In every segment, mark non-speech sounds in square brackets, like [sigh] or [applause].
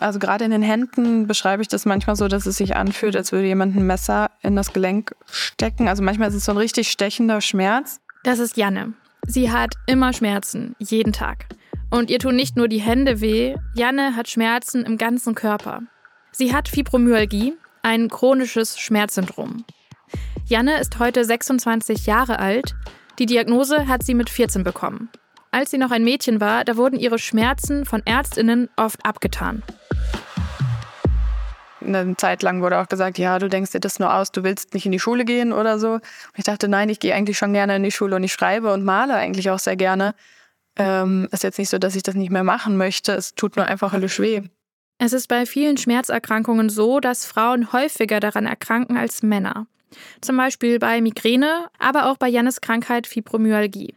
Also gerade in den Händen beschreibe ich das manchmal so, dass es sich anfühlt, als würde jemand ein Messer in das Gelenk stecken. Also manchmal ist es so ein richtig stechender Schmerz. Das ist Janne. Sie hat immer Schmerzen, jeden Tag. Und ihr tun nicht nur die Hände weh, Janne hat Schmerzen im ganzen Körper. Sie hat Fibromyalgie, ein chronisches Schmerzsyndrom. Janne ist heute 26 Jahre alt. Die Diagnose hat sie mit 14 bekommen. Als sie noch ein Mädchen war, da wurden ihre Schmerzen von Ärztinnen oft abgetan. Eine Zeit lang wurde auch gesagt, ja, du denkst dir das nur aus, du willst nicht in die Schule gehen oder so. Und ich dachte, nein, ich gehe eigentlich schon gerne in die Schule und ich schreibe und male eigentlich auch sehr gerne. Ähm, ist jetzt nicht so, dass ich das nicht mehr machen möchte. Es tut nur einfach höllisch weh. Es ist bei vielen Schmerzerkrankungen so, dass Frauen häufiger daran erkranken als Männer. Zum Beispiel bei Migräne, aber auch bei Jannes Krankheit Fibromyalgie.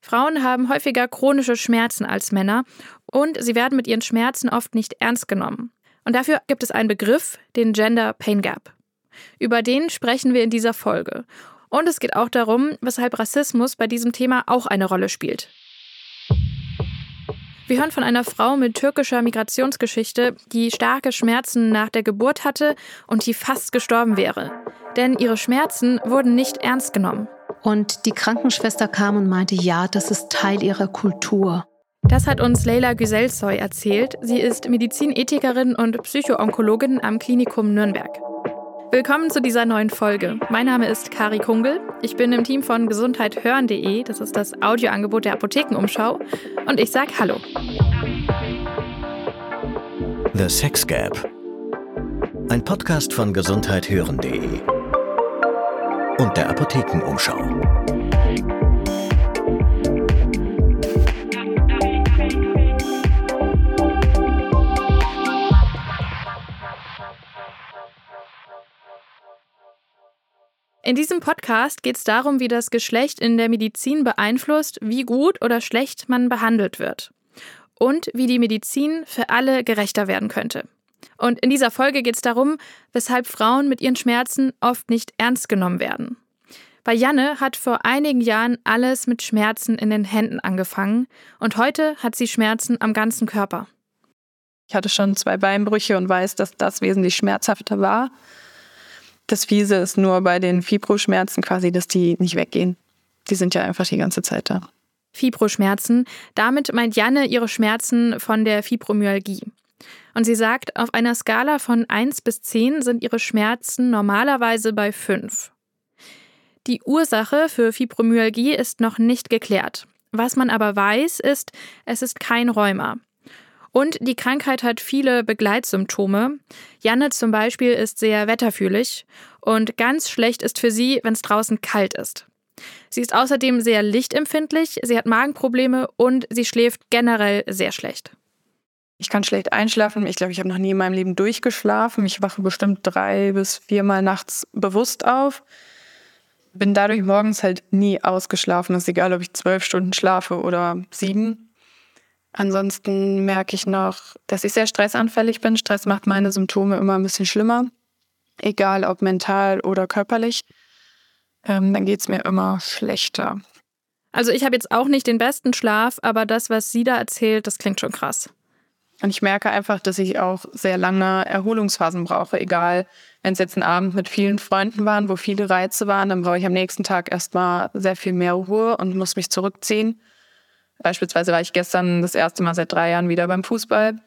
Frauen haben häufiger chronische Schmerzen als Männer und sie werden mit ihren Schmerzen oft nicht ernst genommen. Und dafür gibt es einen Begriff, den Gender Pain Gap. Über den sprechen wir in dieser Folge. Und es geht auch darum, weshalb Rassismus bei diesem Thema auch eine Rolle spielt. Wir hören von einer Frau mit türkischer Migrationsgeschichte, die starke Schmerzen nach der Geburt hatte und die fast gestorben wäre. Denn ihre Schmerzen wurden nicht ernst genommen. Und die Krankenschwester kam und meinte, ja, das ist Teil ihrer Kultur. Das hat uns Leila Güselsoy erzählt. Sie ist Medizinethikerin und Psychoonkologin am Klinikum Nürnberg. Willkommen zu dieser neuen Folge. Mein Name ist Kari Kungel. Ich bin im Team von gesundheithören.de. Das ist das Audioangebot der Apothekenumschau. Und ich sage Hallo. The Sex Gap. Ein Podcast von gesundheithören.de und der Apothekenumschau. In diesem Podcast geht es darum, wie das Geschlecht in der Medizin beeinflusst, wie gut oder schlecht man behandelt wird. Und wie die Medizin für alle gerechter werden könnte. Und in dieser Folge geht es darum, weshalb Frauen mit ihren Schmerzen oft nicht ernst genommen werden. Bei Janne hat vor einigen Jahren alles mit Schmerzen in den Händen angefangen und heute hat sie Schmerzen am ganzen Körper. Ich hatte schon zwei Beinbrüche und weiß, dass das wesentlich schmerzhafter war. Das Fiese ist nur bei den Fibroschmerzen quasi, dass die nicht weggehen. Die sind ja einfach die ganze Zeit da. Fibroschmerzen. Damit meint Janne ihre Schmerzen von der Fibromyalgie. Und sie sagt, auf einer Skala von 1 bis 10 sind ihre Schmerzen normalerweise bei 5. Die Ursache für Fibromyalgie ist noch nicht geklärt. Was man aber weiß, ist, es ist kein Rheuma. Und die Krankheit hat viele Begleitsymptome. Janne zum Beispiel ist sehr wetterfühlig und ganz schlecht ist für sie, wenn es draußen kalt ist. Sie ist außerdem sehr lichtempfindlich, sie hat Magenprobleme und sie schläft generell sehr schlecht. Ich kann schlecht einschlafen. Ich glaube, ich habe noch nie in meinem Leben durchgeschlafen. Ich wache bestimmt drei bis viermal nachts bewusst auf. Bin dadurch morgens halt nie ausgeschlafen. Es ist egal, ob ich zwölf Stunden schlafe oder sieben. Ansonsten merke ich noch, dass ich sehr stressanfällig bin. Stress macht meine Symptome immer ein bisschen schlimmer. Egal ob mental oder körperlich. Ähm, dann geht es mir immer schlechter. Also ich habe jetzt auch nicht den besten Schlaf, aber das, was sie da erzählt, das klingt schon krass. Und ich merke einfach, dass ich auch sehr lange Erholungsphasen brauche. Egal, wenn es jetzt ein Abend mit vielen Freunden war, wo viele Reize waren, dann brauche ich am nächsten Tag erstmal sehr viel mehr Ruhe und muss mich zurückziehen. Beispielsweise war ich gestern das erste Mal seit drei Jahren wieder beim Fußball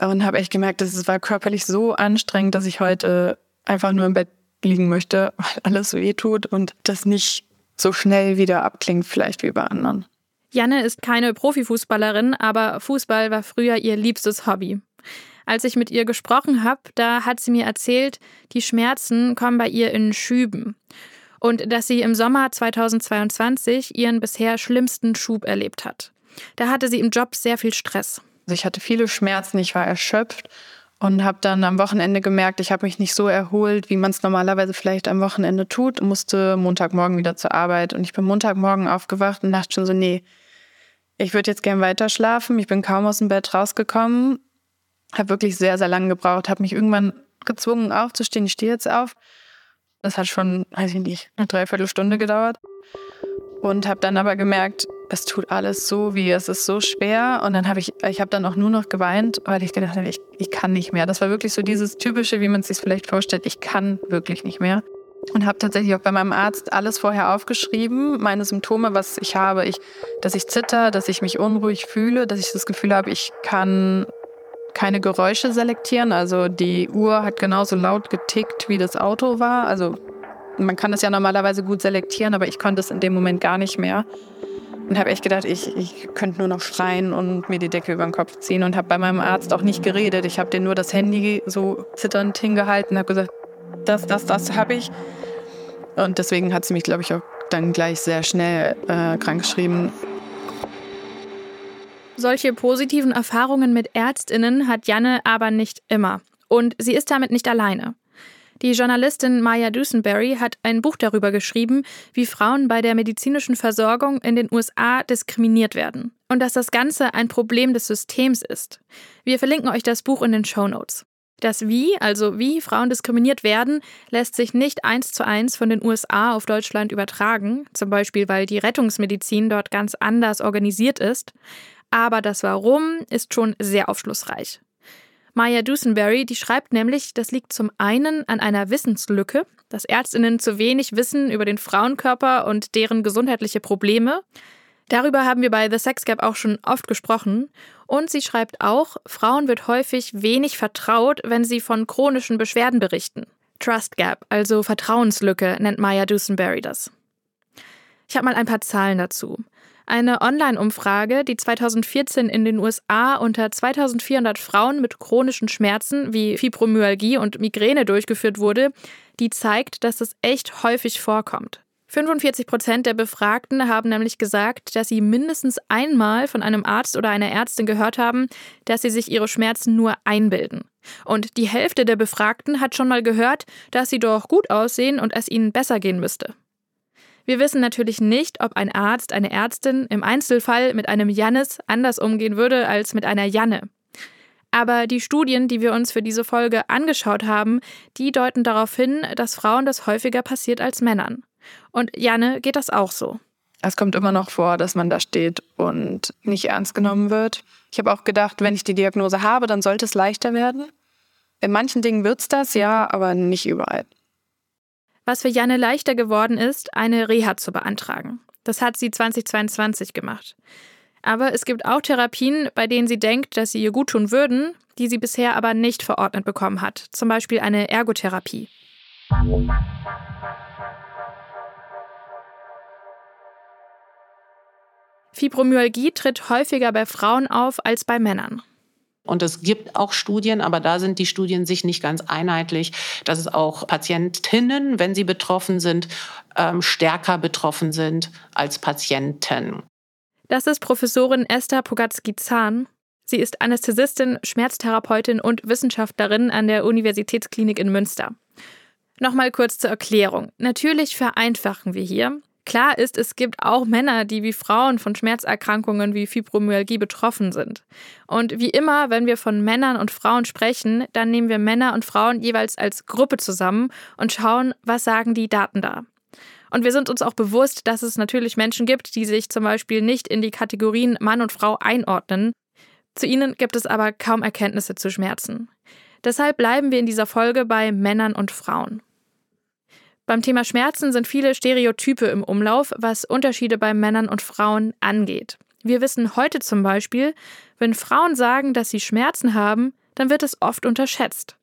und habe echt gemerkt, dass es war körperlich so anstrengend, dass ich heute einfach nur im Bett liegen möchte, [laughs] weil alles weh tut und das nicht so schnell wieder abklingt, vielleicht wie bei anderen. Janne ist keine Profifußballerin, aber Fußball war früher ihr liebstes Hobby. Als ich mit ihr gesprochen habe, da hat sie mir erzählt, die Schmerzen kommen bei ihr in Schüben und dass sie im Sommer 2022 ihren bisher schlimmsten Schub erlebt hat. Da hatte sie im Job sehr viel Stress. Also ich hatte viele Schmerzen, ich war erschöpft und habe dann am Wochenende gemerkt, ich habe mich nicht so erholt, wie man es normalerweise vielleicht am Wochenende tut, musste Montagmorgen wieder zur Arbeit und ich bin Montagmorgen aufgewacht und dachte schon so, nee, ich würde jetzt gern weiter schlafen. Ich bin kaum aus dem Bett rausgekommen, habe wirklich sehr, sehr lange gebraucht, habe mich irgendwann gezwungen aufzustehen. Ich stehe jetzt auf. Das hat schon, weiß ich nicht, eine Dreiviertelstunde gedauert. Und habe dann aber gemerkt, es tut alles so weh, es ist so schwer. Und dann habe ich, ich habe dann auch nur noch geweint, weil ich gedacht habe, ich, ich kann nicht mehr. Das war wirklich so dieses typische, wie man es sich vielleicht vorstellt, ich kann wirklich nicht mehr. Und habe tatsächlich auch bei meinem Arzt alles vorher aufgeschrieben, meine Symptome, was ich habe. Ich, dass ich zitter, dass ich mich unruhig fühle, dass ich das Gefühl habe, ich kann keine Geräusche selektieren. Also die Uhr hat genauso laut getickt, wie das Auto war. Also man kann das ja normalerweise gut selektieren, aber ich konnte es in dem Moment gar nicht mehr. Und habe echt gedacht, ich, ich könnte nur noch schreien und mir die Decke über den Kopf ziehen und habe bei meinem Arzt auch nicht geredet. Ich habe dir nur das Handy so zitternd hingehalten, habe gesagt, das, das, das habe ich. Und deswegen hat sie mich, glaube ich, auch dann gleich sehr schnell äh, krankgeschrieben. Solche positiven Erfahrungen mit Ärztinnen hat Janne aber nicht immer. Und sie ist damit nicht alleine. Die Journalistin Maya Dusenberry hat ein Buch darüber geschrieben, wie Frauen bei der medizinischen Versorgung in den USA diskriminiert werden und dass das Ganze ein Problem des Systems ist. Wir verlinken euch das Buch in den Show Notes. Das Wie, also wie Frauen diskriminiert werden, lässt sich nicht eins zu eins von den USA auf Deutschland übertragen, zum Beispiel weil die Rettungsmedizin dort ganz anders organisiert ist. Aber das Warum ist schon sehr aufschlussreich. Maya Dusenberry, die schreibt nämlich, das liegt zum einen an einer Wissenslücke, dass Ärztinnen zu wenig wissen über den Frauenkörper und deren gesundheitliche Probleme. Darüber haben wir bei The Sex Gap auch schon oft gesprochen. Und sie schreibt auch, Frauen wird häufig wenig vertraut, wenn sie von chronischen Beschwerden berichten. Trust Gap, also Vertrauenslücke, nennt Maya Dusenberry das. Ich habe mal ein paar Zahlen dazu. Eine Online-Umfrage, die 2014 in den USA unter 2400 Frauen mit chronischen Schmerzen wie Fibromyalgie und Migräne durchgeführt wurde, die zeigt, dass es echt häufig vorkommt. 45 Prozent der Befragten haben nämlich gesagt, dass sie mindestens einmal von einem Arzt oder einer Ärztin gehört haben, dass sie sich ihre Schmerzen nur einbilden. Und die Hälfte der Befragten hat schon mal gehört, dass sie doch gut aussehen und es ihnen besser gehen müsste. Wir wissen natürlich nicht, ob ein Arzt, eine Ärztin im Einzelfall mit einem Jannis anders umgehen würde als mit einer Janne. Aber die Studien, die wir uns für diese Folge angeschaut haben, die deuten darauf hin, dass Frauen das häufiger passiert als Männern. Und Janne geht das auch so. Es kommt immer noch vor, dass man da steht und nicht ernst genommen wird. Ich habe auch gedacht, wenn ich die Diagnose habe, dann sollte es leichter werden. In manchen Dingen wird es das, ja, aber nicht überall was für Janne leichter geworden ist, eine Reha zu beantragen. Das hat sie 2022 gemacht. Aber es gibt auch Therapien, bei denen sie denkt, dass sie ihr gut tun würden, die sie bisher aber nicht verordnet bekommen hat. Zum Beispiel eine Ergotherapie. Fibromyalgie tritt häufiger bei Frauen auf als bei Männern. Und es gibt auch Studien, aber da sind die Studien sich nicht ganz einheitlich, dass es auch Patientinnen, wenn sie betroffen sind, ähm, stärker betroffen sind als Patienten. Das ist Professorin Esther Pogatzky-Zahn. Sie ist Anästhesistin, Schmerztherapeutin und Wissenschaftlerin an der Universitätsklinik in Münster. Nochmal kurz zur Erklärung. Natürlich vereinfachen wir hier. Klar ist, es gibt auch Männer, die wie Frauen von Schmerzerkrankungen wie Fibromyalgie betroffen sind. Und wie immer, wenn wir von Männern und Frauen sprechen, dann nehmen wir Männer und Frauen jeweils als Gruppe zusammen und schauen, was sagen die Daten da. Und wir sind uns auch bewusst, dass es natürlich Menschen gibt, die sich zum Beispiel nicht in die Kategorien Mann und Frau einordnen. Zu ihnen gibt es aber kaum Erkenntnisse zu Schmerzen. Deshalb bleiben wir in dieser Folge bei Männern und Frauen. Beim Thema Schmerzen sind viele Stereotype im Umlauf, was Unterschiede bei Männern und Frauen angeht. Wir wissen heute zum Beispiel, wenn Frauen sagen, dass sie Schmerzen haben, dann wird es oft unterschätzt.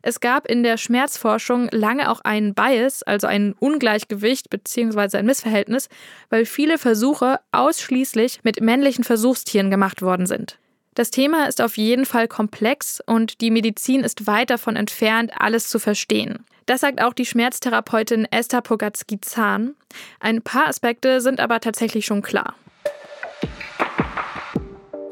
Es gab in der Schmerzforschung lange auch einen Bias, also ein Ungleichgewicht bzw. ein Missverhältnis, weil viele Versuche ausschließlich mit männlichen Versuchstieren gemacht worden sind. Das Thema ist auf jeden Fall komplex und die Medizin ist weit davon entfernt, alles zu verstehen. Das sagt auch die Schmerztherapeutin Esther Pogatzky-Zahn. Ein paar Aspekte sind aber tatsächlich schon klar.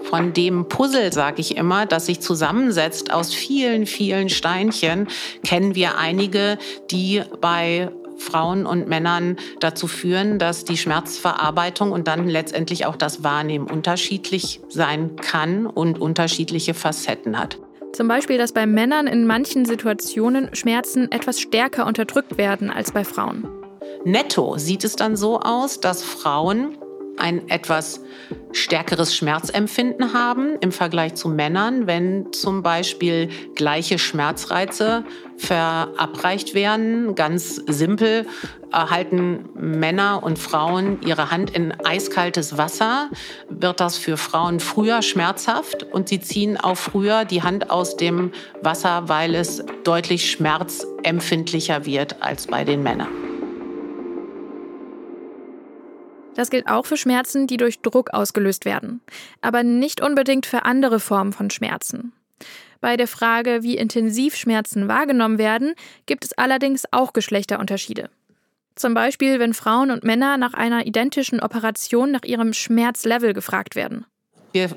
Von dem Puzzle, sage ich immer, das sich zusammensetzt aus vielen, vielen Steinchen, kennen wir einige, die bei Frauen und Männern dazu führen, dass die Schmerzverarbeitung und dann letztendlich auch das Wahrnehmen unterschiedlich sein kann und unterschiedliche Facetten hat. Zum Beispiel, dass bei Männern in manchen Situationen Schmerzen etwas stärker unterdrückt werden als bei Frauen. Netto sieht es dann so aus, dass Frauen ein etwas stärkeres Schmerzempfinden haben im Vergleich zu Männern, wenn zum Beispiel gleiche Schmerzreize verabreicht werden. Ganz simpel halten Männer und Frauen ihre Hand in eiskaltes Wasser, wird das für Frauen früher schmerzhaft und sie ziehen auch früher die Hand aus dem Wasser, weil es deutlich schmerzempfindlicher wird als bei den Männern. Das gilt auch für Schmerzen, die durch Druck ausgelöst werden, aber nicht unbedingt für andere Formen von Schmerzen. Bei der Frage, wie intensiv Schmerzen wahrgenommen werden, gibt es allerdings auch Geschlechterunterschiede. Zum Beispiel, wenn Frauen und Männer nach einer identischen Operation nach ihrem Schmerzlevel gefragt werden. Wir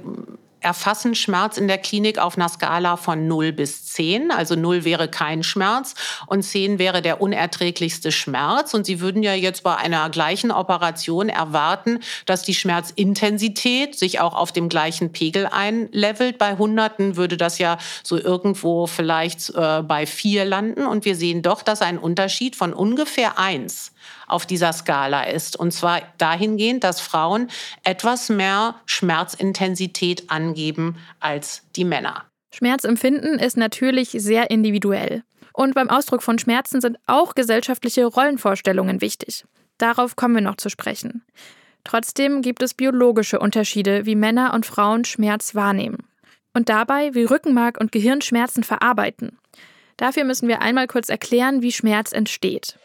erfassen Schmerz in der Klinik auf einer Skala von 0 bis 10. Also 0 wäre kein Schmerz und 10 wäre der unerträglichste Schmerz. Und Sie würden ja jetzt bei einer gleichen Operation erwarten, dass die Schmerzintensität sich auch auf dem gleichen Pegel einlevelt. Bei Hunderten würde das ja so irgendwo vielleicht äh, bei 4 landen. Und wir sehen doch, dass ein Unterschied von ungefähr 1 auf dieser Skala ist. Und zwar dahingehend, dass Frauen etwas mehr Schmerzintensität angeben als die Männer. Schmerzempfinden ist natürlich sehr individuell. Und beim Ausdruck von Schmerzen sind auch gesellschaftliche Rollenvorstellungen wichtig. Darauf kommen wir noch zu sprechen. Trotzdem gibt es biologische Unterschiede, wie Männer und Frauen Schmerz wahrnehmen. Und dabei, wie Rückenmark und Gehirn Schmerzen verarbeiten. Dafür müssen wir einmal kurz erklären, wie Schmerz entsteht.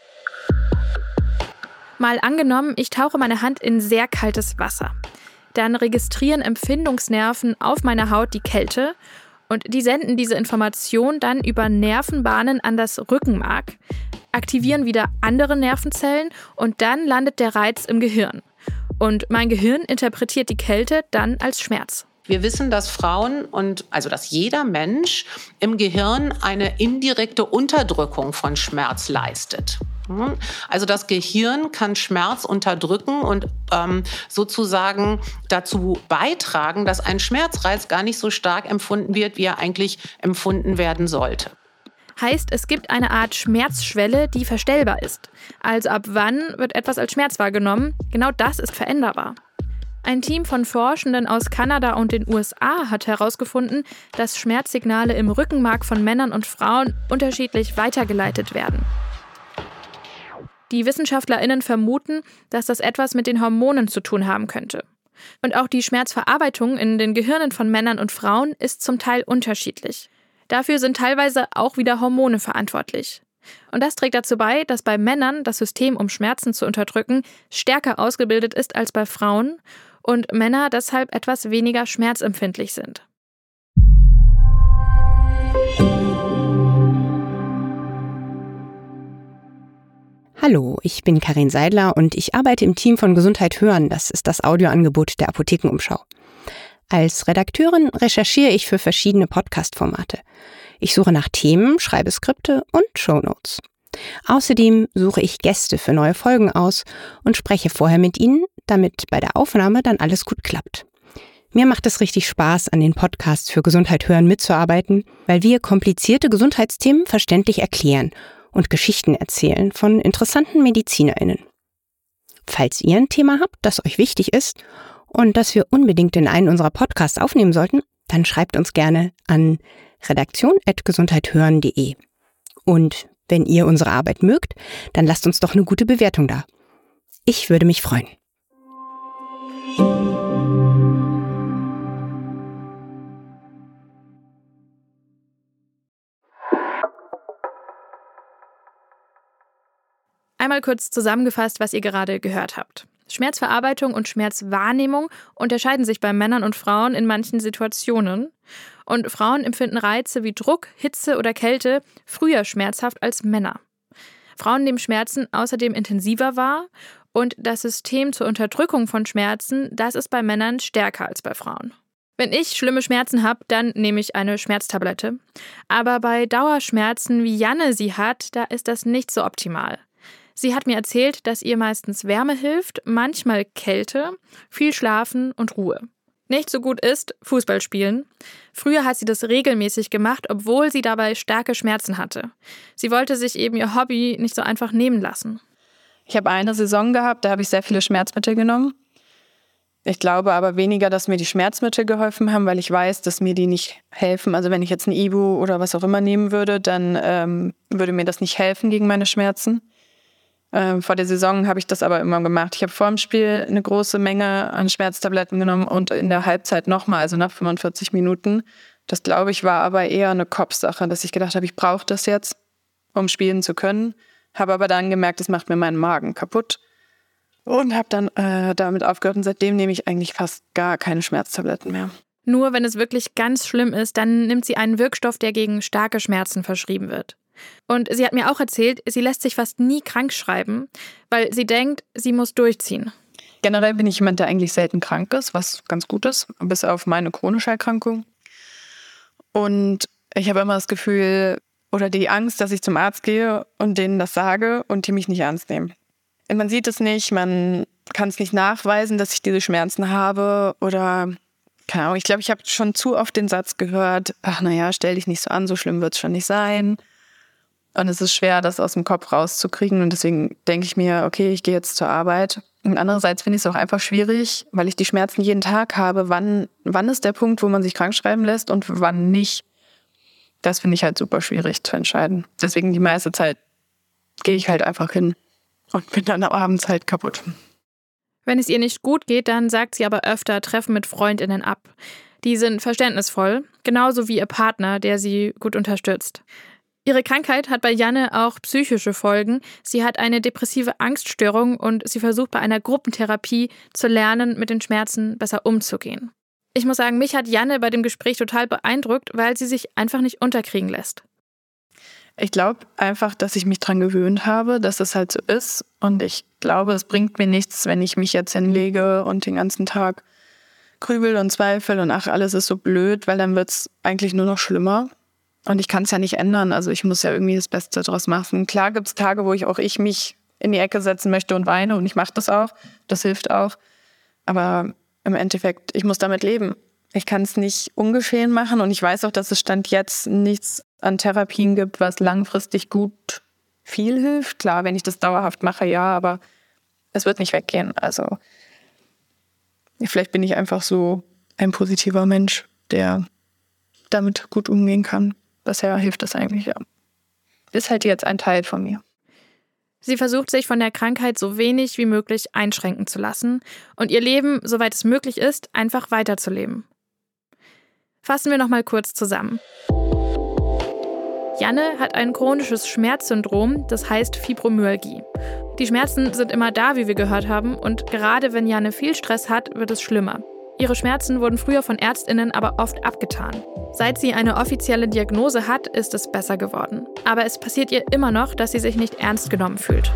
Mal angenommen, ich tauche meine Hand in sehr kaltes Wasser. Dann registrieren Empfindungsnerven auf meiner Haut die Kälte und die senden diese Information dann über Nervenbahnen an das Rückenmark, aktivieren wieder andere Nervenzellen und dann landet der Reiz im Gehirn. Und mein Gehirn interpretiert die Kälte dann als Schmerz. Wir wissen, dass Frauen und also dass jeder Mensch im Gehirn eine indirekte Unterdrückung von Schmerz leistet. Hm? Also das Gehirn kann Schmerz unterdrücken und ähm, sozusagen dazu beitragen, dass ein Schmerzreiz gar nicht so stark empfunden wird, wie er eigentlich empfunden werden sollte. Heißt, es gibt eine Art Schmerzschwelle, die verstellbar ist. Also ab wann wird etwas als Schmerz wahrgenommen? Genau das ist veränderbar. Ein Team von Forschenden aus Kanada und den USA hat herausgefunden, dass Schmerzsignale im Rückenmark von Männern und Frauen unterschiedlich weitergeleitet werden. Die WissenschaftlerInnen vermuten, dass das etwas mit den Hormonen zu tun haben könnte. Und auch die Schmerzverarbeitung in den Gehirnen von Männern und Frauen ist zum Teil unterschiedlich. Dafür sind teilweise auch wieder Hormone verantwortlich. Und das trägt dazu bei, dass bei Männern das System, um Schmerzen zu unterdrücken, stärker ausgebildet ist als bei Frauen und Männer deshalb etwas weniger schmerzempfindlich sind. Hallo, ich bin Karin Seidler und ich arbeite im Team von Gesundheit hören. Das ist das Audioangebot der Apothekenumschau. Als Redakteurin recherchiere ich für verschiedene Podcast-Formate. Ich suche nach Themen, schreibe Skripte und Shownotes. Außerdem suche ich Gäste für neue Folgen aus und spreche vorher mit ihnen, damit bei der Aufnahme dann alles gut klappt. Mir macht es richtig Spaß, an den Podcasts für Gesundheit hören mitzuarbeiten, weil wir komplizierte Gesundheitsthemen verständlich erklären und Geschichten erzählen von interessanten MedizinerInnen. Falls ihr ein Thema habt, das euch wichtig ist und das wir unbedingt in einen unserer Podcasts aufnehmen sollten, dann schreibt uns gerne an redaktion.gesundheithören.de. Und wenn ihr unsere Arbeit mögt, dann lasst uns doch eine gute Bewertung da. Ich würde mich freuen. Einmal kurz zusammengefasst, was ihr gerade gehört habt. Schmerzverarbeitung und Schmerzwahrnehmung unterscheiden sich bei Männern und Frauen in manchen Situationen. Und Frauen empfinden Reize wie Druck, Hitze oder Kälte früher schmerzhaft als Männer. Frauen nehmen Schmerzen außerdem intensiver wahr und das System zur Unterdrückung von Schmerzen, das ist bei Männern stärker als bei Frauen. Wenn ich schlimme Schmerzen habe, dann nehme ich eine Schmerztablette. Aber bei Dauerschmerzen, wie Janne sie hat, da ist das nicht so optimal. Sie hat mir erzählt, dass ihr meistens Wärme hilft, manchmal Kälte, viel Schlafen und Ruhe. Nicht so gut ist Fußball spielen. Früher hat sie das regelmäßig gemacht, obwohl sie dabei starke Schmerzen hatte. Sie wollte sich eben ihr Hobby nicht so einfach nehmen lassen. Ich habe eine Saison gehabt, da habe ich sehr viele Schmerzmittel genommen. Ich glaube aber weniger, dass mir die Schmerzmittel geholfen haben, weil ich weiß, dass mir die nicht helfen. Also wenn ich jetzt ein Ibu oder was auch immer nehmen würde, dann ähm, würde mir das nicht helfen gegen meine Schmerzen. Ähm, vor der Saison habe ich das aber immer gemacht. Ich habe vor dem Spiel eine große Menge an Schmerztabletten genommen und in der Halbzeit nochmal, also nach 45 Minuten. Das glaube ich war aber eher eine Kopfsache, dass ich gedacht habe, ich brauche das jetzt, um spielen zu können. Habe aber dann gemerkt, es macht mir meinen Magen kaputt und habe dann äh, damit aufgehört und seitdem nehme ich eigentlich fast gar keine Schmerztabletten mehr. Nur wenn es wirklich ganz schlimm ist, dann nimmt sie einen Wirkstoff, der gegen starke Schmerzen verschrieben wird. Und sie hat mir auch erzählt, sie lässt sich fast nie krank schreiben, weil sie denkt, sie muss durchziehen. Generell bin ich jemand, der eigentlich selten krank ist, was ganz gut ist, bis auf meine chronische Erkrankung. Und ich habe immer das Gefühl oder die Angst, dass ich zum Arzt gehe und denen das sage und die mich nicht ernst nehmen. Man sieht es nicht, man kann es nicht nachweisen, dass ich diese Schmerzen habe oder keine Ahnung. Ich glaube, ich habe schon zu oft den Satz gehört, ach naja, stell dich nicht so an, so schlimm wird es schon nicht sein. Und es ist schwer, das aus dem Kopf rauszukriegen. Und deswegen denke ich mir, okay, ich gehe jetzt zur Arbeit. Und andererseits finde ich es auch einfach schwierig, weil ich die Schmerzen jeden Tag habe. Wann, wann ist der Punkt, wo man sich krank schreiben lässt und wann nicht? Das finde ich halt super schwierig zu entscheiden. Deswegen die meiste Zeit gehe ich halt einfach hin und bin dann abends halt kaputt. Wenn es ihr nicht gut geht, dann sagt sie aber öfter Treffen mit Freundinnen ab. Die sind verständnisvoll, genauso wie ihr Partner, der sie gut unterstützt. Ihre Krankheit hat bei Janne auch psychische Folgen. Sie hat eine depressive Angststörung und sie versucht bei einer Gruppentherapie zu lernen, mit den Schmerzen besser umzugehen. Ich muss sagen, mich hat Janne bei dem Gespräch total beeindruckt, weil sie sich einfach nicht unterkriegen lässt. Ich glaube einfach, dass ich mich daran gewöhnt habe, dass es halt so ist. Und ich glaube, es bringt mir nichts, wenn ich mich jetzt hinlege und den ganzen Tag grübel und zweifel und ach, alles ist so blöd, weil dann wird es eigentlich nur noch schlimmer. Und ich kann es ja nicht ändern. Also ich muss ja irgendwie das Beste daraus machen. Klar gibt es Tage, wo ich auch ich mich in die Ecke setzen möchte und weine und ich mache das auch. Das hilft auch. Aber im Endeffekt, ich muss damit leben. Ich kann es nicht ungeschehen machen und ich weiß auch, dass es Stand jetzt nichts an Therapien gibt, was langfristig gut viel hilft. Klar, wenn ich das dauerhaft mache, ja, aber es wird nicht weggehen. Also vielleicht bin ich einfach so ein positiver Mensch, der damit gut umgehen kann. Bisher hilft das eigentlich, ja. Ist halt jetzt ein Teil von mir. Sie versucht sich von der Krankheit so wenig wie möglich einschränken zu lassen und ihr Leben, soweit es möglich ist, einfach weiterzuleben. Fassen wir noch mal kurz zusammen. Janne hat ein chronisches Schmerzsyndrom, das heißt Fibromyalgie. Die Schmerzen sind immer da, wie wir gehört haben, und gerade wenn Janne viel Stress hat, wird es schlimmer. Ihre Schmerzen wurden früher von Ärztinnen aber oft abgetan. Seit sie eine offizielle Diagnose hat, ist es besser geworden. Aber es passiert ihr immer noch, dass sie sich nicht ernst genommen fühlt.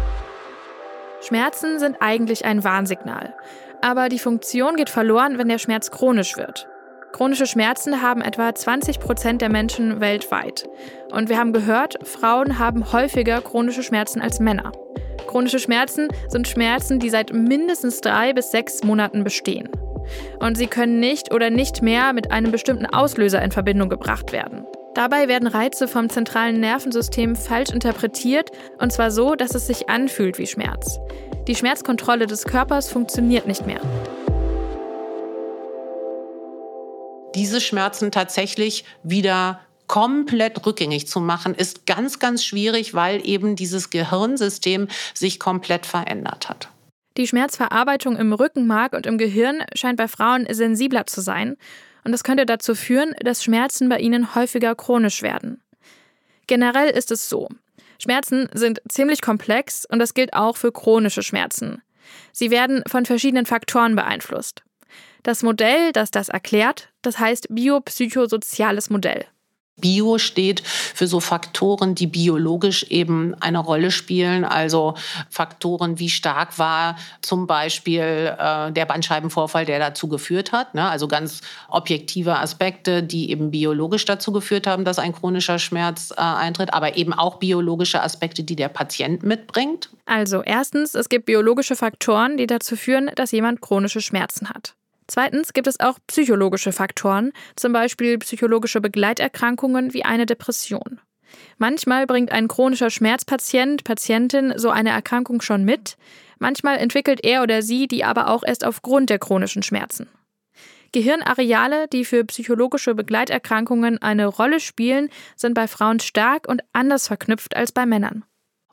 Schmerzen sind eigentlich ein Warnsignal. Aber die Funktion geht verloren, wenn der Schmerz chronisch wird. Chronische Schmerzen haben etwa 20 Prozent der Menschen weltweit. Und wir haben gehört, Frauen haben häufiger chronische Schmerzen als Männer. Chronische Schmerzen sind Schmerzen, die seit mindestens drei bis sechs Monaten bestehen. Und sie können nicht oder nicht mehr mit einem bestimmten Auslöser in Verbindung gebracht werden. Dabei werden Reize vom zentralen Nervensystem falsch interpretiert, und zwar so, dass es sich anfühlt wie Schmerz. Die Schmerzkontrolle des Körpers funktioniert nicht mehr. diese Schmerzen tatsächlich wieder komplett rückgängig zu machen, ist ganz, ganz schwierig, weil eben dieses Gehirnsystem sich komplett verändert hat. Die Schmerzverarbeitung im Rückenmark und im Gehirn scheint bei Frauen sensibler zu sein. Und das könnte dazu führen, dass Schmerzen bei ihnen häufiger chronisch werden. Generell ist es so. Schmerzen sind ziemlich komplex und das gilt auch für chronische Schmerzen. Sie werden von verschiedenen Faktoren beeinflusst. Das Modell, das das erklärt, das heißt biopsychosoziales Modell. Bio steht für so Faktoren, die biologisch eben eine Rolle spielen. Also Faktoren, wie stark war zum Beispiel äh, der Bandscheibenvorfall, der dazu geführt hat. Ne? Also ganz objektive Aspekte, die eben biologisch dazu geführt haben, dass ein chronischer Schmerz äh, eintritt, aber eben auch biologische Aspekte, die der Patient mitbringt. Also erstens, es gibt biologische Faktoren, die dazu führen, dass jemand chronische Schmerzen hat. Zweitens gibt es auch psychologische Faktoren, zum Beispiel psychologische Begleiterkrankungen wie eine Depression. Manchmal bringt ein chronischer Schmerzpatient, Patientin so eine Erkrankung schon mit, manchmal entwickelt er oder sie die aber auch erst aufgrund der chronischen Schmerzen. Gehirnareale, die für psychologische Begleiterkrankungen eine Rolle spielen, sind bei Frauen stark und anders verknüpft als bei Männern.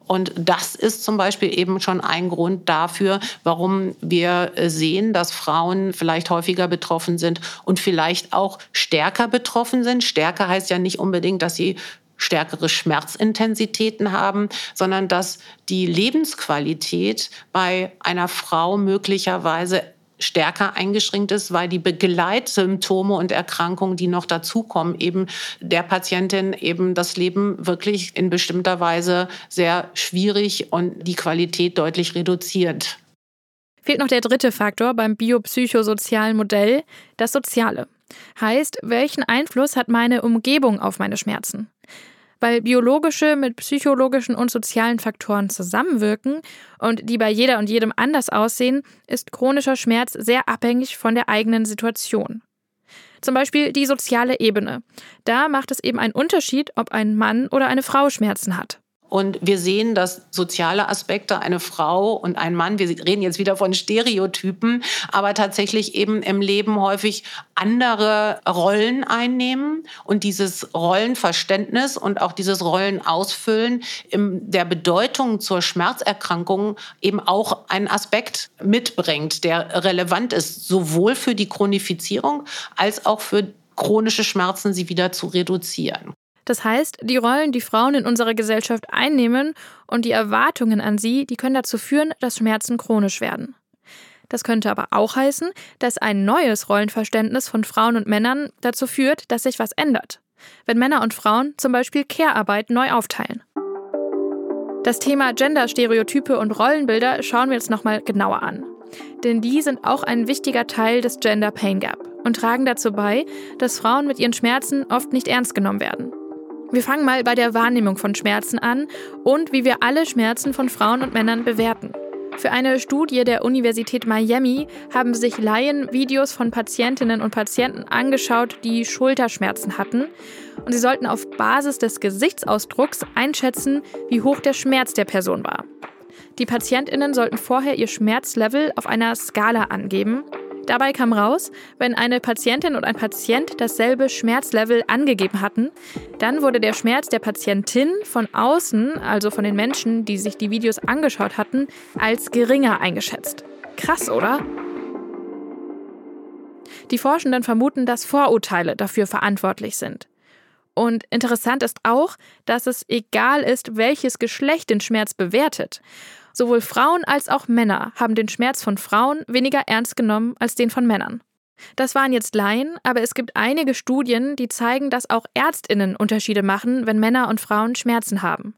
Und das ist zum Beispiel eben schon ein Grund dafür, warum wir sehen, dass Frauen vielleicht häufiger betroffen sind und vielleicht auch stärker betroffen sind. Stärker heißt ja nicht unbedingt, dass sie stärkere Schmerzintensitäten haben, sondern dass die Lebensqualität bei einer Frau möglicherweise stärker eingeschränkt ist, weil die Begleitsymptome und Erkrankungen, die noch dazukommen, eben der Patientin eben das Leben wirklich in bestimmter Weise sehr schwierig und die Qualität deutlich reduziert. Fehlt noch der dritte Faktor beim biopsychosozialen Modell, das Soziale. Heißt, welchen Einfluss hat meine Umgebung auf meine Schmerzen? Weil biologische mit psychologischen und sozialen Faktoren zusammenwirken und die bei jeder und jedem anders aussehen, ist chronischer Schmerz sehr abhängig von der eigenen Situation. Zum Beispiel die soziale Ebene. Da macht es eben einen Unterschied, ob ein Mann oder eine Frau Schmerzen hat. Und wir sehen, dass soziale Aspekte eine Frau und ein Mann, wir reden jetzt wieder von Stereotypen, aber tatsächlich eben im Leben häufig andere Rollen einnehmen und dieses Rollenverständnis und auch dieses Rollenausfüllen in der Bedeutung zur Schmerzerkrankung eben auch einen Aspekt mitbringt, der relevant ist, sowohl für die Chronifizierung als auch für chronische Schmerzen sie wieder zu reduzieren. Das heißt, die Rollen, die Frauen in unserer Gesellschaft einnehmen und die Erwartungen an sie, die können dazu führen, dass Schmerzen chronisch werden. Das könnte aber auch heißen, dass ein neues Rollenverständnis von Frauen und Männern dazu führt, dass sich was ändert. Wenn Männer und Frauen zum Beispiel Care-Arbeit neu aufteilen. Das Thema Gender-Stereotype und Rollenbilder schauen wir jetzt nochmal genauer an. Denn die sind auch ein wichtiger Teil des Gender Pain Gap und tragen dazu bei, dass Frauen mit ihren Schmerzen oft nicht ernst genommen werden. Wir fangen mal bei der Wahrnehmung von Schmerzen an und wie wir alle Schmerzen von Frauen und Männern bewerten. Für eine Studie der Universität Miami haben sich Laien Videos von Patientinnen und Patienten angeschaut, die Schulterschmerzen hatten. Und sie sollten auf Basis des Gesichtsausdrucks einschätzen, wie hoch der Schmerz der Person war. Die Patientinnen sollten vorher ihr Schmerzlevel auf einer Skala angeben Dabei kam raus, wenn eine Patientin und ein Patient dasselbe Schmerzlevel angegeben hatten, dann wurde der Schmerz der Patientin von außen, also von den Menschen, die sich die Videos angeschaut hatten, als geringer eingeschätzt. Krass, oder? Die Forschenden vermuten, dass Vorurteile dafür verantwortlich sind. Und interessant ist auch, dass es egal ist, welches Geschlecht den Schmerz bewertet. Sowohl Frauen als auch Männer haben den Schmerz von Frauen weniger ernst genommen als den von Männern. Das waren jetzt Laien, aber es gibt einige Studien, die zeigen, dass auch Ärztinnen Unterschiede machen, wenn Männer und Frauen Schmerzen haben.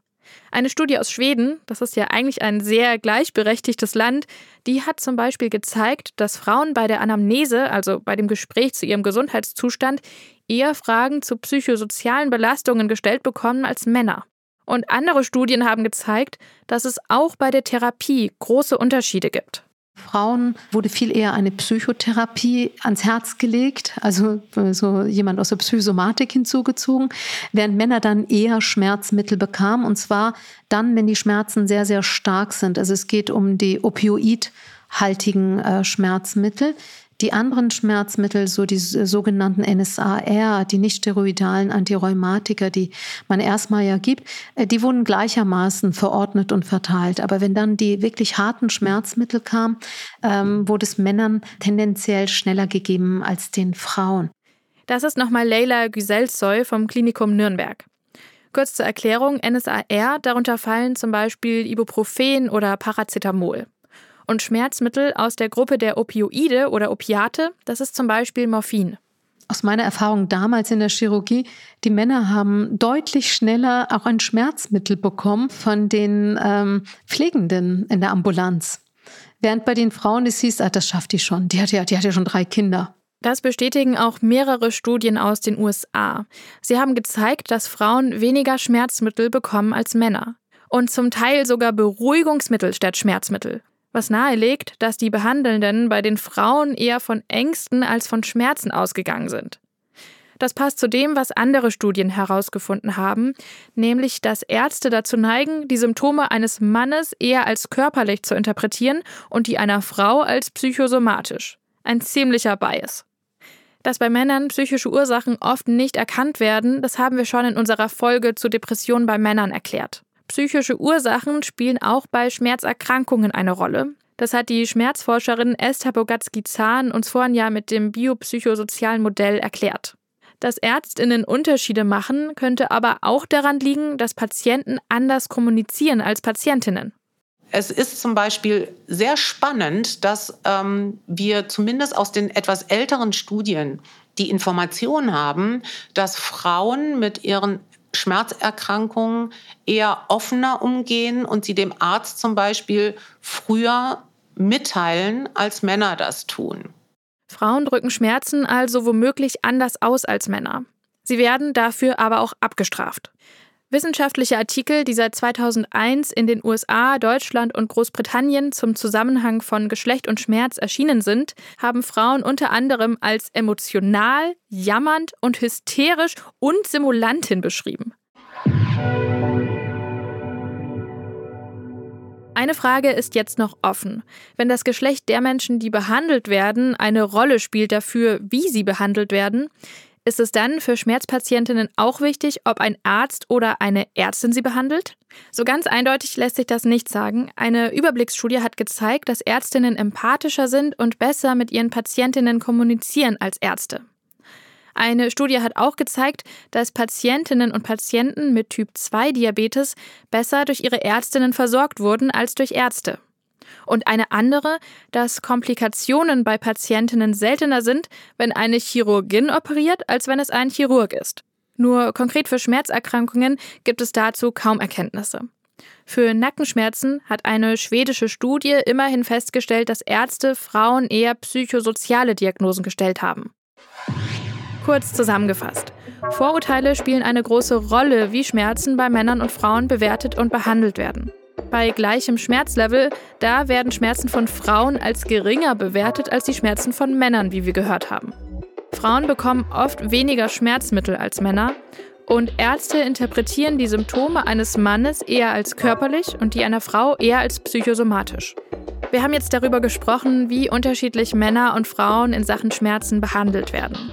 Eine Studie aus Schweden, das ist ja eigentlich ein sehr gleichberechtigtes Land, die hat zum Beispiel gezeigt, dass Frauen bei der Anamnese, also bei dem Gespräch zu ihrem Gesundheitszustand, eher Fragen zu psychosozialen Belastungen gestellt bekommen als Männer. Und andere Studien haben gezeigt, dass es auch bei der Therapie große Unterschiede gibt. Frauen wurde viel eher eine Psychotherapie ans Herz gelegt, also so jemand aus der Psychosomatik hinzugezogen, während Männer dann eher Schmerzmittel bekamen und zwar dann, wenn die Schmerzen sehr, sehr stark sind. Also es geht um die opioidhaltigen äh, Schmerzmittel. Die anderen Schmerzmittel, so die sogenannten NSAR, die nicht-steroidalen Antirheumatika, die man erstmal ja gibt, äh, die wurden gleichermaßen verordnet und verteilt. Aber wenn dann die wirklich harten Schmerzmittel kamen, ähm, wurde es Männern tendenziell schneller gegeben als den Frauen. Das ist nochmal Leila Güselsoy vom Klinikum Nürnberg. Kurz zur Erklärung, NSAR, darunter fallen zum Beispiel Ibuprofen oder Paracetamol. Und Schmerzmittel aus der Gruppe der Opioide oder Opiate, das ist zum Beispiel Morphin. Aus meiner Erfahrung damals in der Chirurgie, die Männer haben deutlich schneller auch ein Schmerzmittel bekommen von den ähm, Pflegenden in der Ambulanz. Während bei den Frauen es hieß, ah, das schafft die schon, die hat, ja, die hat ja schon drei Kinder. Das bestätigen auch mehrere Studien aus den USA. Sie haben gezeigt, dass Frauen weniger Schmerzmittel bekommen als Männer. Und zum Teil sogar Beruhigungsmittel statt Schmerzmittel was nahelegt, dass die Behandelnden bei den Frauen eher von Ängsten als von Schmerzen ausgegangen sind. Das passt zu dem, was andere Studien herausgefunden haben, nämlich dass Ärzte dazu neigen, die Symptome eines Mannes eher als körperlich zu interpretieren und die einer Frau als psychosomatisch. Ein ziemlicher Bias. Dass bei Männern psychische Ursachen oft nicht erkannt werden, das haben wir schon in unserer Folge zu Depressionen bei Männern erklärt. Psychische Ursachen spielen auch bei Schmerzerkrankungen eine Rolle. Das hat die Schmerzforscherin Esther Bogatsky-Zahn uns vorhin ja mit dem biopsychosozialen Modell erklärt. Dass Ärztinnen Unterschiede machen, könnte aber auch daran liegen, dass Patienten anders kommunizieren als Patientinnen. Es ist zum Beispiel sehr spannend, dass ähm, wir zumindest aus den etwas älteren Studien die Information haben, dass Frauen mit ihren Schmerzerkrankungen eher offener umgehen und sie dem Arzt zum Beispiel früher mitteilen, als Männer das tun. Frauen drücken Schmerzen also womöglich anders aus als Männer. Sie werden dafür aber auch abgestraft. Wissenschaftliche Artikel, die seit 2001 in den USA, Deutschland und Großbritannien zum Zusammenhang von Geschlecht und Schmerz erschienen sind, haben Frauen unter anderem als emotional, jammernd und hysterisch und Simulantin beschrieben. Eine Frage ist jetzt noch offen. Wenn das Geschlecht der Menschen, die behandelt werden, eine Rolle spielt dafür, wie sie behandelt werden, ist es dann für Schmerzpatientinnen auch wichtig, ob ein Arzt oder eine Ärztin sie behandelt? So ganz eindeutig lässt sich das nicht sagen. Eine Überblicksstudie hat gezeigt, dass Ärztinnen empathischer sind und besser mit ihren Patientinnen kommunizieren als Ärzte. Eine Studie hat auch gezeigt, dass Patientinnen und Patienten mit Typ-2-Diabetes besser durch ihre Ärztinnen versorgt wurden als durch Ärzte. Und eine andere, dass Komplikationen bei Patientinnen seltener sind, wenn eine Chirurgin operiert, als wenn es ein Chirurg ist. Nur konkret für Schmerzerkrankungen gibt es dazu kaum Erkenntnisse. Für Nackenschmerzen hat eine schwedische Studie immerhin festgestellt, dass Ärzte Frauen eher psychosoziale Diagnosen gestellt haben. Kurz zusammengefasst. Vorurteile spielen eine große Rolle, wie Schmerzen bei Männern und Frauen bewertet und behandelt werden. Bei gleichem Schmerzlevel, da werden Schmerzen von Frauen als geringer bewertet als die Schmerzen von Männern, wie wir gehört haben. Frauen bekommen oft weniger Schmerzmittel als Männer und Ärzte interpretieren die Symptome eines Mannes eher als körperlich und die einer Frau eher als psychosomatisch. Wir haben jetzt darüber gesprochen, wie unterschiedlich Männer und Frauen in Sachen Schmerzen behandelt werden.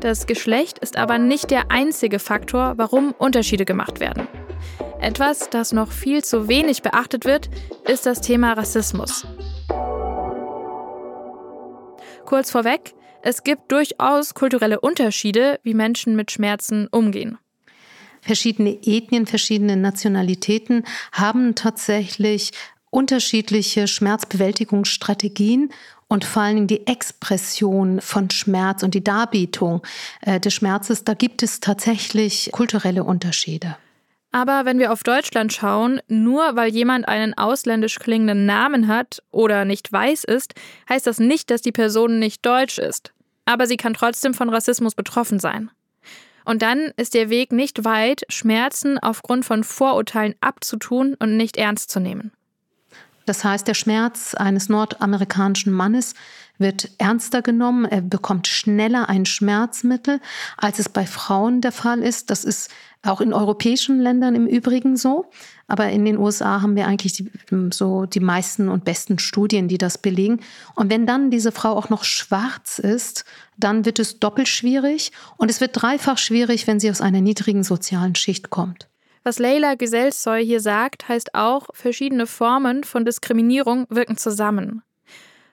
Das Geschlecht ist aber nicht der einzige Faktor, warum Unterschiede gemacht werden. Etwas, das noch viel zu wenig beachtet wird, ist das Thema Rassismus. Kurz vorweg, es gibt durchaus kulturelle Unterschiede, wie Menschen mit Schmerzen umgehen. Verschiedene Ethnien, verschiedene Nationalitäten haben tatsächlich unterschiedliche Schmerzbewältigungsstrategien und vor Dingen die Expression von Schmerz und die Darbietung äh, des Schmerzes, da gibt es tatsächlich kulturelle Unterschiede. Aber wenn wir auf Deutschland schauen, nur weil jemand einen ausländisch klingenden Namen hat oder nicht weiß ist, heißt das nicht, dass die Person nicht deutsch ist. Aber sie kann trotzdem von Rassismus betroffen sein. Und dann ist der Weg nicht weit, Schmerzen aufgrund von Vorurteilen abzutun und nicht ernst zu nehmen. Das heißt, der Schmerz eines nordamerikanischen Mannes wird ernster genommen, er bekommt schneller ein Schmerzmittel, als es bei Frauen der Fall ist. Das ist auch in europäischen Ländern im Übrigen so. Aber in den USA haben wir eigentlich die, so die meisten und besten Studien, die das belegen. Und wenn dann diese Frau auch noch schwarz ist, dann wird es doppelt schwierig. Und es wird dreifach schwierig, wenn sie aus einer niedrigen sozialen Schicht kommt. Was Leila Geselsoy hier sagt, heißt auch, verschiedene Formen von Diskriminierung wirken zusammen.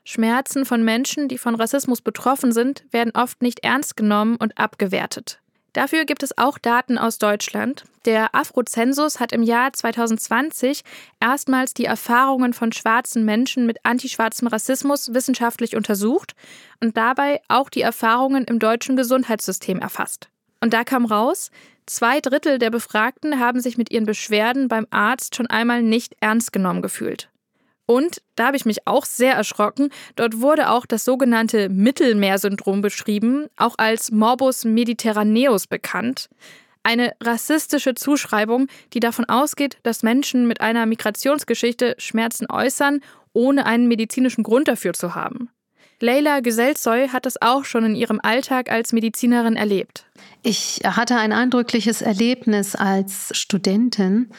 Schmerzen von Menschen, die von Rassismus betroffen sind, werden oft nicht ernst genommen und abgewertet. Dafür gibt es auch Daten aus Deutschland. Der Afrozensus hat im Jahr 2020 erstmals die Erfahrungen von schwarzen Menschen mit antischwarzem Rassismus wissenschaftlich untersucht und dabei auch die Erfahrungen im deutschen Gesundheitssystem erfasst. Und da kam raus, Zwei Drittel der Befragten haben sich mit ihren Beschwerden beim Arzt schon einmal nicht ernst genommen gefühlt. Und, da habe ich mich auch sehr erschrocken, dort wurde auch das sogenannte Mittelmeersyndrom beschrieben, auch als Morbus Mediterraneus bekannt. Eine rassistische Zuschreibung, die davon ausgeht, dass Menschen mit einer Migrationsgeschichte Schmerzen äußern, ohne einen medizinischen Grund dafür zu haben. Leila Geselsoy hat es auch schon in ihrem Alltag als Medizinerin erlebt. Ich hatte ein eindrückliches Erlebnis als Studentin.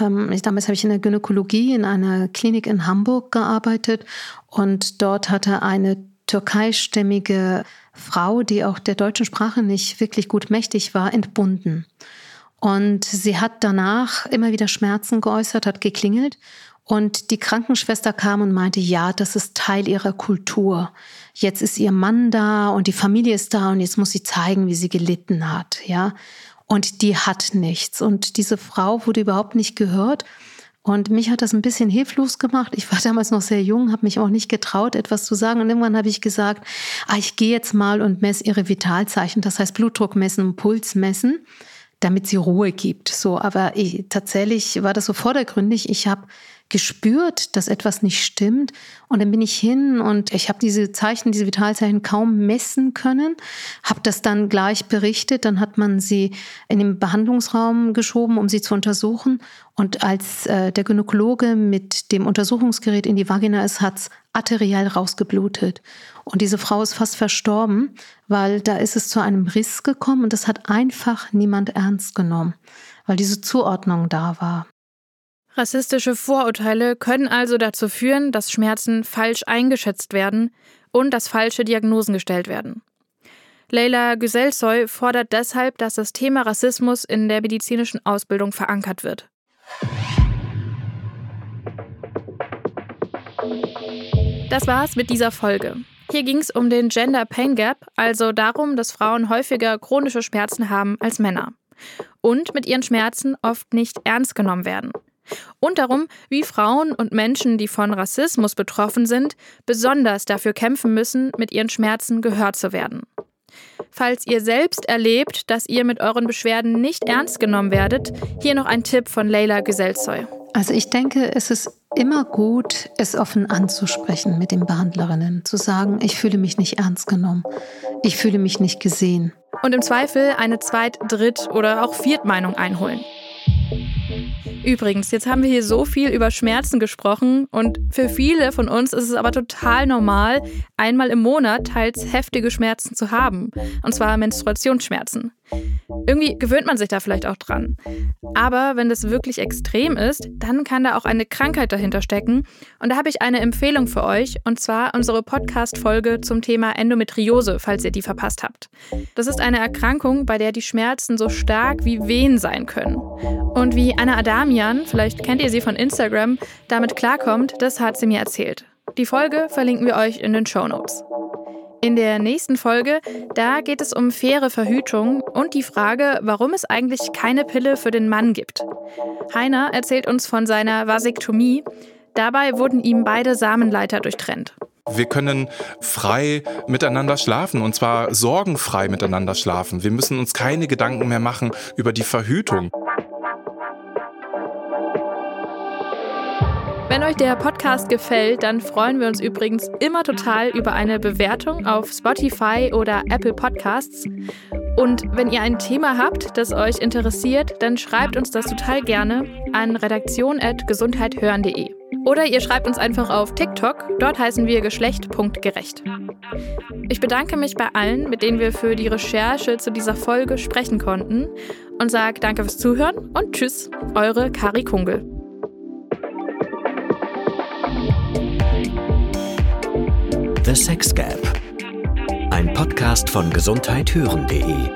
Ähm, damals habe ich in der Gynäkologie in einer Klinik in Hamburg gearbeitet und dort hatte eine türkeistämmige Frau, die auch der deutschen Sprache nicht wirklich gut mächtig war, entbunden. Und sie hat danach immer wieder Schmerzen geäußert, hat geklingelt. Und die Krankenschwester kam und meinte, ja, das ist Teil ihrer Kultur. Jetzt ist ihr Mann da und die Familie ist da und jetzt muss sie zeigen, wie sie gelitten hat, ja. Und die hat nichts. Und diese Frau wurde überhaupt nicht gehört. Und mich hat das ein bisschen hilflos gemacht. Ich war [laughs] damals noch sehr jung, habe mich auch nicht getraut, etwas zu sagen. Und irgendwann habe ich gesagt, ah, ich gehe jetzt mal und messe ihre Vitalzeichen, das heißt Blutdruck messen und Puls messen damit sie Ruhe gibt. So, aber ich, tatsächlich war das so vordergründig. Ich habe gespürt, dass etwas nicht stimmt. Und dann bin ich hin und ich habe diese Zeichen, diese Vitalzeichen kaum messen können, habe das dann gleich berichtet. Dann hat man sie in den Behandlungsraum geschoben, um sie zu untersuchen. Und als äh, der Gynäkologe mit dem Untersuchungsgerät in die Vagina ist, hat's arteriell rausgeblutet. Und diese Frau ist fast verstorben, weil da ist es zu einem Riss gekommen und das hat einfach niemand ernst genommen, weil diese Zuordnung da war. Rassistische Vorurteile können also dazu führen, dass Schmerzen falsch eingeschätzt werden und dass falsche Diagnosen gestellt werden. Leila Güselsoy fordert deshalb, dass das Thema Rassismus in der medizinischen Ausbildung verankert wird. Das war's mit dieser Folge. Hier ging es um den Gender Pain Gap, also darum, dass Frauen häufiger chronische Schmerzen haben als Männer und mit ihren Schmerzen oft nicht ernst genommen werden und darum, wie Frauen und Menschen, die von Rassismus betroffen sind, besonders dafür kämpfen müssen, mit ihren Schmerzen gehört zu werden. Falls ihr selbst erlebt, dass ihr mit euren Beschwerden nicht ernst genommen werdet, hier noch ein Tipp von Leila Geselzoy. Also ich denke, es ist immer gut, es offen anzusprechen mit den Behandlerinnen, zu sagen, ich fühle mich nicht ernst genommen, ich fühle mich nicht gesehen. Und im Zweifel eine Zweit-, Dritt- oder auch Viertmeinung einholen. Übrigens, jetzt haben wir hier so viel über Schmerzen gesprochen und für viele von uns ist es aber total normal, einmal im Monat teils heftige Schmerzen zu haben, und zwar Menstruationsschmerzen. Irgendwie gewöhnt man sich da vielleicht auch dran. Aber wenn das wirklich extrem ist, dann kann da auch eine Krankheit dahinter stecken. Und da habe ich eine Empfehlung für euch, und zwar unsere Podcast-Folge zum Thema Endometriose, falls ihr die verpasst habt. Das ist eine Erkrankung, bei der die Schmerzen so stark wie Wehen sein können. Und wie Anna Adamian, vielleicht kennt ihr sie von Instagram, damit klarkommt, das hat sie mir erzählt. Die Folge verlinken wir euch in den Show Notes. In der nächsten Folge, da geht es um faire Verhütung und die Frage, warum es eigentlich keine Pille für den Mann gibt. Heiner erzählt uns von seiner Vasektomie. Dabei wurden ihm beide Samenleiter durchtrennt. Wir können frei miteinander schlafen und zwar sorgenfrei miteinander schlafen. Wir müssen uns keine Gedanken mehr machen über die Verhütung. Wenn euch der Podcast gefällt, dann freuen wir uns übrigens immer total über eine Bewertung auf Spotify oder Apple Podcasts. Und wenn ihr ein Thema habt, das euch interessiert, dann schreibt uns das total gerne an redaktion.gesundheithören.de. Oder ihr schreibt uns einfach auf TikTok, dort heißen wir geschlecht.gerecht. Ich bedanke mich bei allen, mit denen wir für die Recherche zu dieser Folge sprechen konnten und sage danke fürs Zuhören und tschüss, eure Kari Kungel. The Sex Gap. Ein Podcast von gesundheithören.de.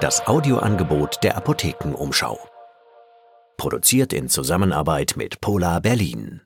Das Audioangebot der Apothekenumschau. Produziert in Zusammenarbeit mit Polar Berlin.